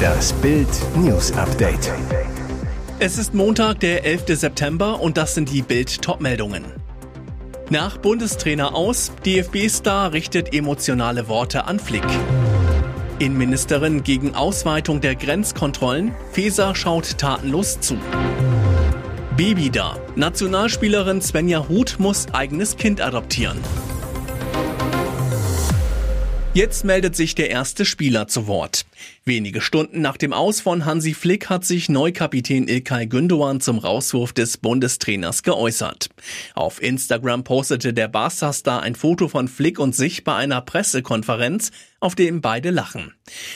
Das Bild News Update. Es ist Montag, der 11. September und das sind die Bild Topmeldungen. Nach Bundestrainer aus, DFB-Star richtet emotionale Worte an Flick. Innenministerin gegen Ausweitung der Grenzkontrollen, Feser schaut tatenlos zu. Baby da. Nationalspielerin Svenja Huth muss eigenes Kind adoptieren. Jetzt meldet sich der erste Spieler zu Wort. Wenige Stunden nach dem Aus von Hansi Flick hat sich Neukapitän Ilkay Gündoğan zum Rauswurf des Bundestrainers geäußert. Auf Instagram postete der Barca-Star ein Foto von Flick und sich bei einer Pressekonferenz, auf dem beide lachen.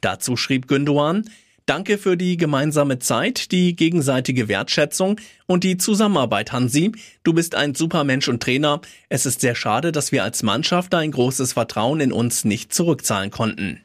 Dazu schrieb Gündoğan, Danke für die gemeinsame Zeit, die gegenseitige Wertschätzung und die Zusammenarbeit, Hansi. Du bist ein super Mensch und Trainer. Es ist sehr schade, dass wir als Mannschaft dein großes Vertrauen in uns nicht zurückzahlen konnten.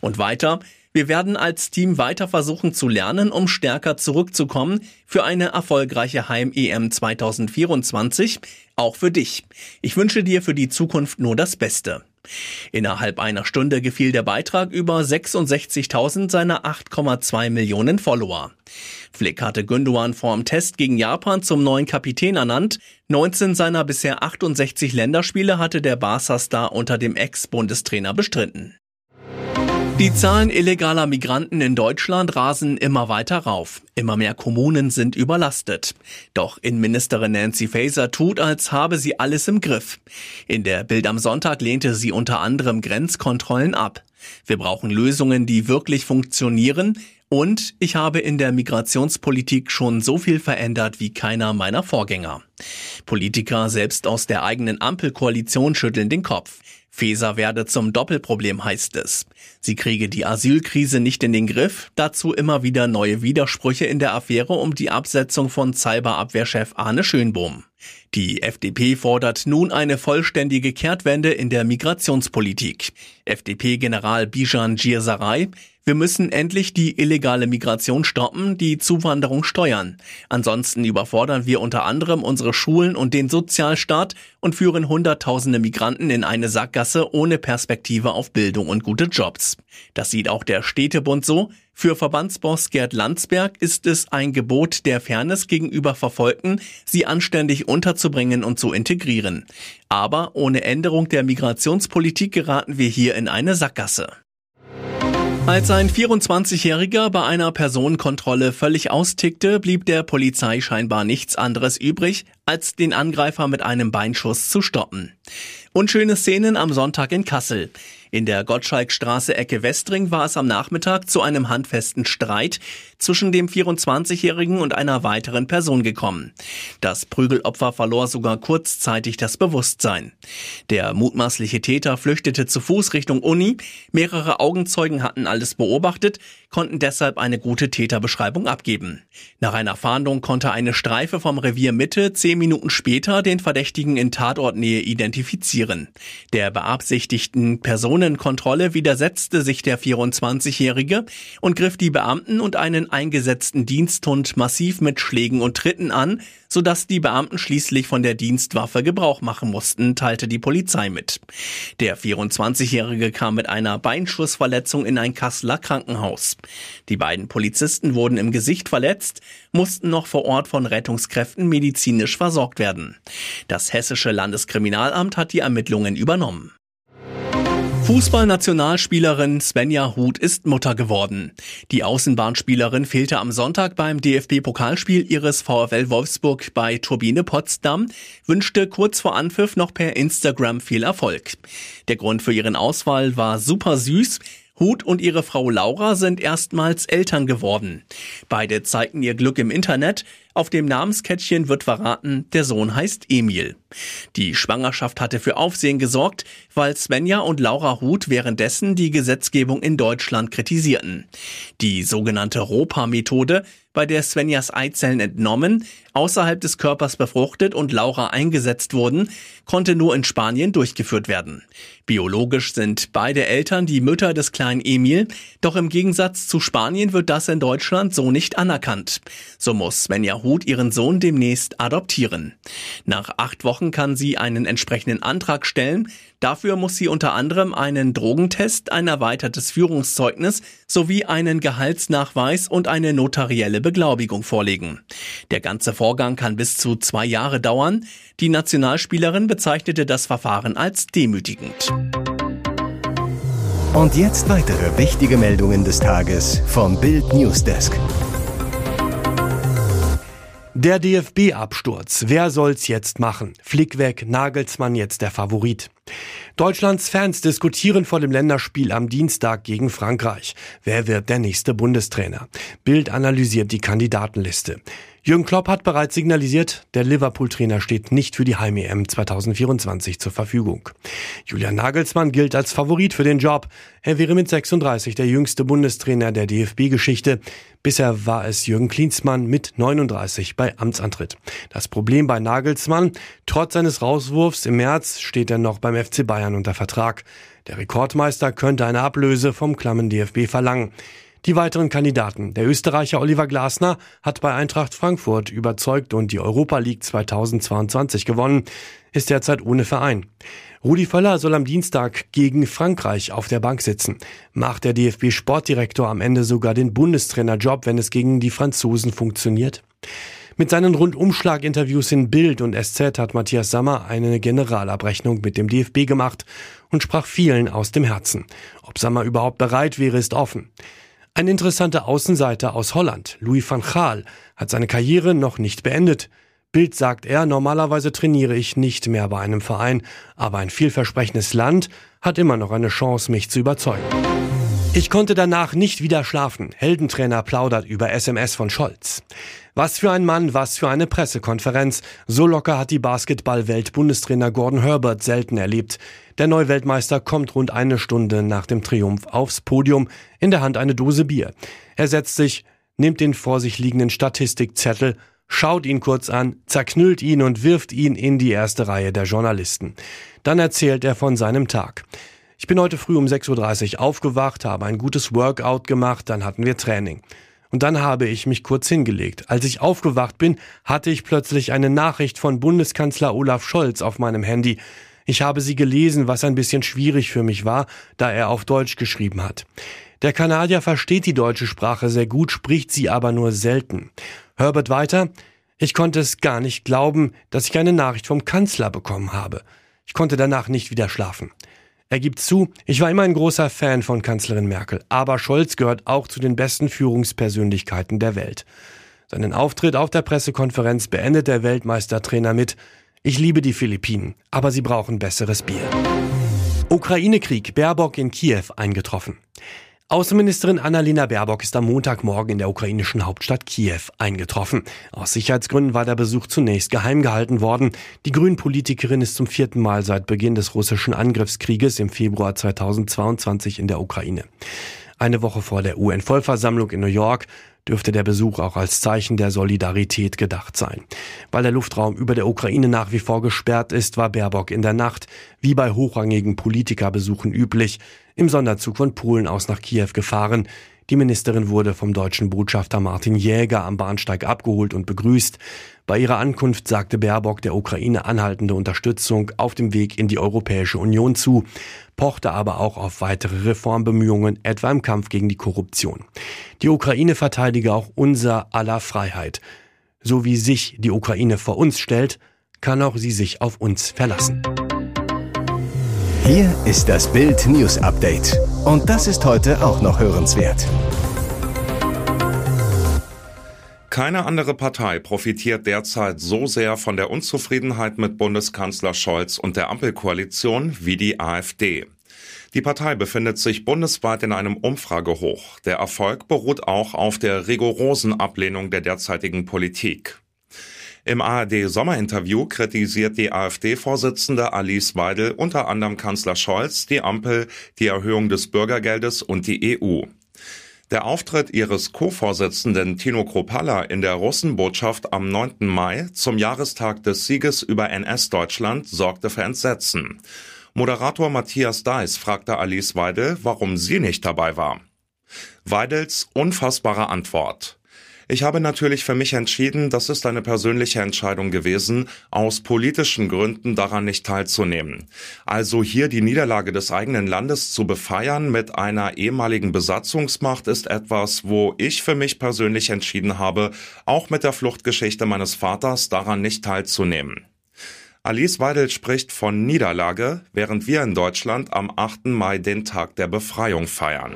Und weiter. Wir werden als Team weiter versuchen zu lernen, um stärker zurückzukommen für eine erfolgreiche Heim-EM 2024, auch für dich. Ich wünsche dir für die Zukunft nur das Beste. Innerhalb einer Stunde gefiel der Beitrag über 66.000 seiner 8,2 Millionen Follower. Flick hatte Gündogan vor dem Test gegen Japan zum neuen Kapitän ernannt. 19 seiner bisher 68 Länderspiele hatte der Barca-Star unter dem Ex-Bundestrainer bestritten. Die Zahlen illegaler Migranten in Deutschland rasen immer weiter rauf. Immer mehr Kommunen sind überlastet. Doch Innenministerin Nancy Faeser tut, als habe sie alles im Griff. In der Bild am Sonntag lehnte sie unter anderem Grenzkontrollen ab. Wir brauchen Lösungen, die wirklich funktionieren. Und ich habe in der Migrationspolitik schon so viel verändert wie keiner meiner Vorgänger. Politiker selbst aus der eigenen Ampelkoalition schütteln den Kopf. Feser werde zum Doppelproblem heißt es. Sie kriege die Asylkrise nicht in den Griff, dazu immer wieder neue Widersprüche in der Affäre um die Absetzung von Cyberabwehrchef Arne Schönbohm. Die FDP fordert nun eine vollständige Kehrtwende in der Migrationspolitik. FDP-General Bijan Girsaray wir müssen endlich die illegale Migration stoppen, die Zuwanderung steuern. Ansonsten überfordern wir unter anderem unsere Schulen und den Sozialstaat und führen Hunderttausende Migranten in eine Sackgasse ohne Perspektive auf Bildung und gute Jobs. Das sieht auch der Städtebund so. Für Verbandsboss Gerd Landsberg ist es ein Gebot der Fairness gegenüber Verfolgten, sie anständig unterzubringen und zu integrieren. Aber ohne Änderung der Migrationspolitik geraten wir hier in eine Sackgasse. Als ein 24-Jähriger bei einer Personenkontrolle völlig austickte, blieb der Polizei scheinbar nichts anderes übrig, als den Angreifer mit einem Beinschuss zu stoppen. Unschöne Szenen am Sonntag in Kassel. In der Gottschalkstraße Ecke Westring war es am Nachmittag zu einem handfesten Streit zwischen dem 24-Jährigen und einer weiteren Person gekommen. Das Prügelopfer verlor sogar kurzzeitig das Bewusstsein. Der mutmaßliche Täter flüchtete zu Fuß Richtung Uni. Mehrere Augenzeugen hatten alles beobachtet, konnten deshalb eine gute Täterbeschreibung abgeben. Nach einer Fahndung konnte eine Streife vom Revier Mitte zehn Minuten später den Verdächtigen in Tatortnähe identifizieren. Der beabsichtigten Personenkontrolle widersetzte sich der 24-Jährige und griff die Beamten und einen eingesetzten Diensthund massiv mit Schlägen und Tritten an, sodass die Beamten schließlich von der Dienstwaffe Gebrauch machen mussten, teilte die Polizei mit. Der 24-Jährige kam mit einer Beinschussverletzung in ein Kasseler Krankenhaus. Die beiden Polizisten wurden im Gesicht verletzt, mussten noch vor Ort von Rettungskräften medizinisch versorgt werden. Das hessische Landeskriminalamt hat die Ermittlungen übernommen. Fußballnationalspielerin Svenja Huth ist Mutter geworden. Die Außenbahnspielerin fehlte am Sonntag beim DFB-Pokalspiel ihres VfL Wolfsburg bei Turbine Potsdam, wünschte kurz vor Anpfiff noch per Instagram viel Erfolg. Der Grund für ihren Auswahl war super süß. Huth und ihre Frau Laura sind erstmals Eltern geworden. Beide zeigten ihr Glück im Internet. Auf dem Namenskettchen wird verraten, der Sohn heißt Emil. Die Schwangerschaft hatte für Aufsehen gesorgt, weil Svenja und Laura Huth währenddessen die Gesetzgebung in Deutschland kritisierten. Die sogenannte ROPA-Methode bei der Svenjas Eizellen entnommen, außerhalb des Körpers befruchtet und Laura eingesetzt wurden, konnte nur in Spanien durchgeführt werden. Biologisch sind beide Eltern die Mütter des kleinen Emil, doch im Gegensatz zu Spanien wird das in Deutschland so nicht anerkannt. So muss Svenja Ruth ihren Sohn demnächst adoptieren. Nach acht Wochen kann sie einen entsprechenden Antrag stellen. Dafür muss sie unter anderem einen Drogentest, ein erweitertes Führungszeugnis sowie einen Gehaltsnachweis und eine notarielle Beglaubigung vorlegen. Der ganze Vorgang kann bis zu zwei Jahre dauern. Die Nationalspielerin bezeichnete das Verfahren als demütigend. Und jetzt weitere wichtige Meldungen des Tages vom Bild Newsdesk. Der DFB-Absturz. Wer soll's jetzt machen? Flick weg, Nagelsmann jetzt der Favorit. Deutschlands Fans diskutieren vor dem Länderspiel am Dienstag gegen Frankreich. Wer wird der nächste Bundestrainer? Bild analysiert die Kandidatenliste. Jürgen Klopp hat bereits signalisiert, der Liverpool-Trainer steht nicht für die Heim-EM 2024 zur Verfügung. Julian Nagelsmann gilt als Favorit für den Job. Er wäre mit 36 der jüngste Bundestrainer der DFB-Geschichte. Bisher war es Jürgen Klinsmann mit 39 bei Amtsantritt. Das Problem bei Nagelsmann, trotz seines Rauswurfs im März steht er noch beim FC Bayern unter Vertrag. Der Rekordmeister könnte eine Ablöse vom klammen DFB verlangen. Die weiteren Kandidaten. Der Österreicher Oliver Glasner hat bei Eintracht Frankfurt überzeugt und die Europa League 2022 gewonnen, ist derzeit ohne Verein. Rudi Völler soll am Dienstag gegen Frankreich auf der Bank sitzen. Macht der DFB Sportdirektor am Ende sogar den Bundestrainerjob, wenn es gegen die Franzosen funktioniert? Mit seinen Rundumschlag-Interviews in Bild und SZ hat Matthias Sammer eine Generalabrechnung mit dem DFB gemacht und sprach vielen aus dem Herzen. Ob Sammer überhaupt bereit wäre, ist offen. Ein interessanter Außenseiter aus Holland, Louis van Gaal, hat seine Karriere noch nicht beendet. Bild sagt er, normalerweise trainiere ich nicht mehr bei einem Verein, aber ein vielversprechendes Land hat immer noch eine Chance, mich zu überzeugen. Ich konnte danach nicht wieder schlafen. Heldentrainer plaudert über SMS von Scholz. Was für ein Mann, was für eine Pressekonferenz. So locker hat die Basketball-Welt-Bundestrainer Gordon Herbert selten erlebt. Der Neuweltmeister kommt rund eine Stunde nach dem Triumph aufs Podium, in der Hand eine Dose Bier. Er setzt sich, nimmt den vor sich liegenden Statistikzettel, schaut ihn kurz an, zerknüllt ihn und wirft ihn in die erste Reihe der Journalisten. Dann erzählt er von seinem Tag. Ich bin heute früh um 6.30 Uhr aufgewacht, habe ein gutes Workout gemacht, dann hatten wir Training. Und dann habe ich mich kurz hingelegt. Als ich aufgewacht bin, hatte ich plötzlich eine Nachricht von Bundeskanzler Olaf Scholz auf meinem Handy. Ich habe sie gelesen, was ein bisschen schwierig für mich war, da er auf Deutsch geschrieben hat. Der Kanadier versteht die deutsche Sprache sehr gut, spricht sie aber nur selten. Herbert weiter, ich konnte es gar nicht glauben, dass ich eine Nachricht vom Kanzler bekommen habe. Ich konnte danach nicht wieder schlafen. Er gibt zu, ich war immer ein großer Fan von Kanzlerin Merkel, aber Scholz gehört auch zu den besten Führungspersönlichkeiten der Welt. Seinen Auftritt auf der Pressekonferenz beendet der Weltmeistertrainer mit Ich liebe die Philippinen, aber sie brauchen besseres Bier. Ukraine-Krieg, Baerbock in Kiew eingetroffen. Außenministerin Annalena Baerbock ist am Montagmorgen in der ukrainischen Hauptstadt Kiew eingetroffen. Aus Sicherheitsgründen war der Besuch zunächst geheim gehalten worden. Die Grünen-Politikerin ist zum vierten Mal seit Beginn des russischen Angriffskrieges im Februar 2022 in der Ukraine. Eine Woche vor der UN-Vollversammlung in New York dürfte der Besuch auch als Zeichen der Solidarität gedacht sein. Weil der Luftraum über der Ukraine nach wie vor gesperrt ist, war Baerbock in der Nacht, wie bei hochrangigen Politikerbesuchen üblich, im Sonderzug von Polen aus nach Kiew gefahren. Die Ministerin wurde vom deutschen Botschafter Martin Jäger am Bahnsteig abgeholt und begrüßt. Bei ihrer Ankunft sagte Baerbock der Ukraine anhaltende Unterstützung auf dem Weg in die Europäische Union zu, pochte aber auch auf weitere Reformbemühungen, etwa im Kampf gegen die Korruption. Die Ukraine verteidige auch unser aller Freiheit. So wie sich die Ukraine vor uns stellt, kann auch sie sich auf uns verlassen. Hier ist das Bild News Update. Und das ist heute auch noch hörenswert. Keine andere Partei profitiert derzeit so sehr von der Unzufriedenheit mit Bundeskanzler Scholz und der Ampelkoalition wie die AfD. Die Partei befindet sich bundesweit in einem Umfragehoch. Der Erfolg beruht auch auf der rigorosen Ablehnung der derzeitigen Politik. Im ARD-Sommerinterview kritisiert die AfD-Vorsitzende Alice Weidel unter anderem Kanzler Scholz, die Ampel, die Erhöhung des Bürgergeldes und die EU. Der Auftritt ihres Co-Vorsitzenden Tino Kropalla in der Russenbotschaft am 9. Mai zum Jahrestag des Sieges über NS-Deutschland sorgte für Entsetzen. Moderator Matthias Deiss fragte Alice Weidel, warum sie nicht dabei war. Weidels unfassbare Antwort. Ich habe natürlich für mich entschieden, das ist eine persönliche Entscheidung gewesen, aus politischen Gründen daran nicht teilzunehmen. Also hier die Niederlage des eigenen Landes zu befeiern mit einer ehemaligen Besatzungsmacht ist etwas, wo ich für mich persönlich entschieden habe, auch mit der Fluchtgeschichte meines Vaters daran nicht teilzunehmen. Alice Weidel spricht von Niederlage, während wir in Deutschland am 8. Mai den Tag der Befreiung feiern.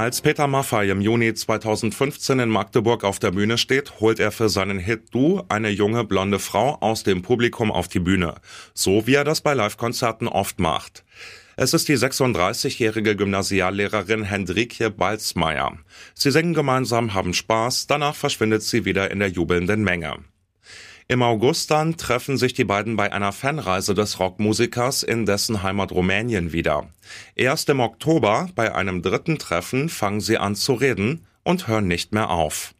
Als Peter Maffay im Juni 2015 in Magdeburg auf der Bühne steht, holt er für seinen Hit Du eine junge blonde Frau aus dem Publikum auf die Bühne. So wie er das bei Live-Konzerten oft macht. Es ist die 36-jährige Gymnasiallehrerin Hendrikje Balzmeier. Sie singen gemeinsam, haben Spaß, danach verschwindet sie wieder in der jubelnden Menge. Im August dann treffen sich die beiden bei einer Fanreise des Rockmusikers in dessen Heimat Rumänien wieder. Erst im Oktober, bei einem dritten Treffen, fangen sie an zu reden und hören nicht mehr auf.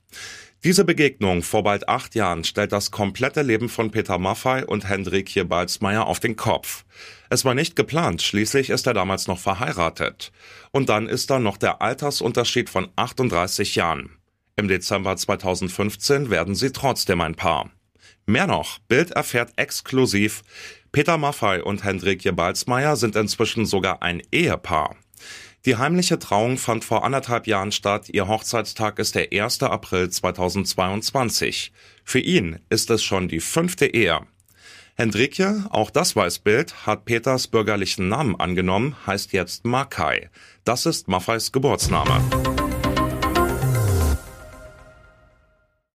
Diese Begegnung vor bald acht Jahren stellt das komplette Leben von Peter Maffay und Hendrikje Balzmeier auf den Kopf. Es war nicht geplant, schließlich ist er damals noch verheiratet. Und dann ist da noch der Altersunterschied von 38 Jahren. Im Dezember 2015 werden sie trotzdem ein Paar. Mehr noch, Bild erfährt exklusiv, Peter Maffay und Hendrikje Balzmeier sind inzwischen sogar ein Ehepaar. Die heimliche Trauung fand vor anderthalb Jahren statt. Ihr Hochzeitstag ist der 1. April 2022. Für ihn ist es schon die fünfte Ehe. Hendrikje, auch das weiß Bild, hat Peters bürgerlichen Namen angenommen, heißt jetzt Makai. Das ist Maffays Geburtsname.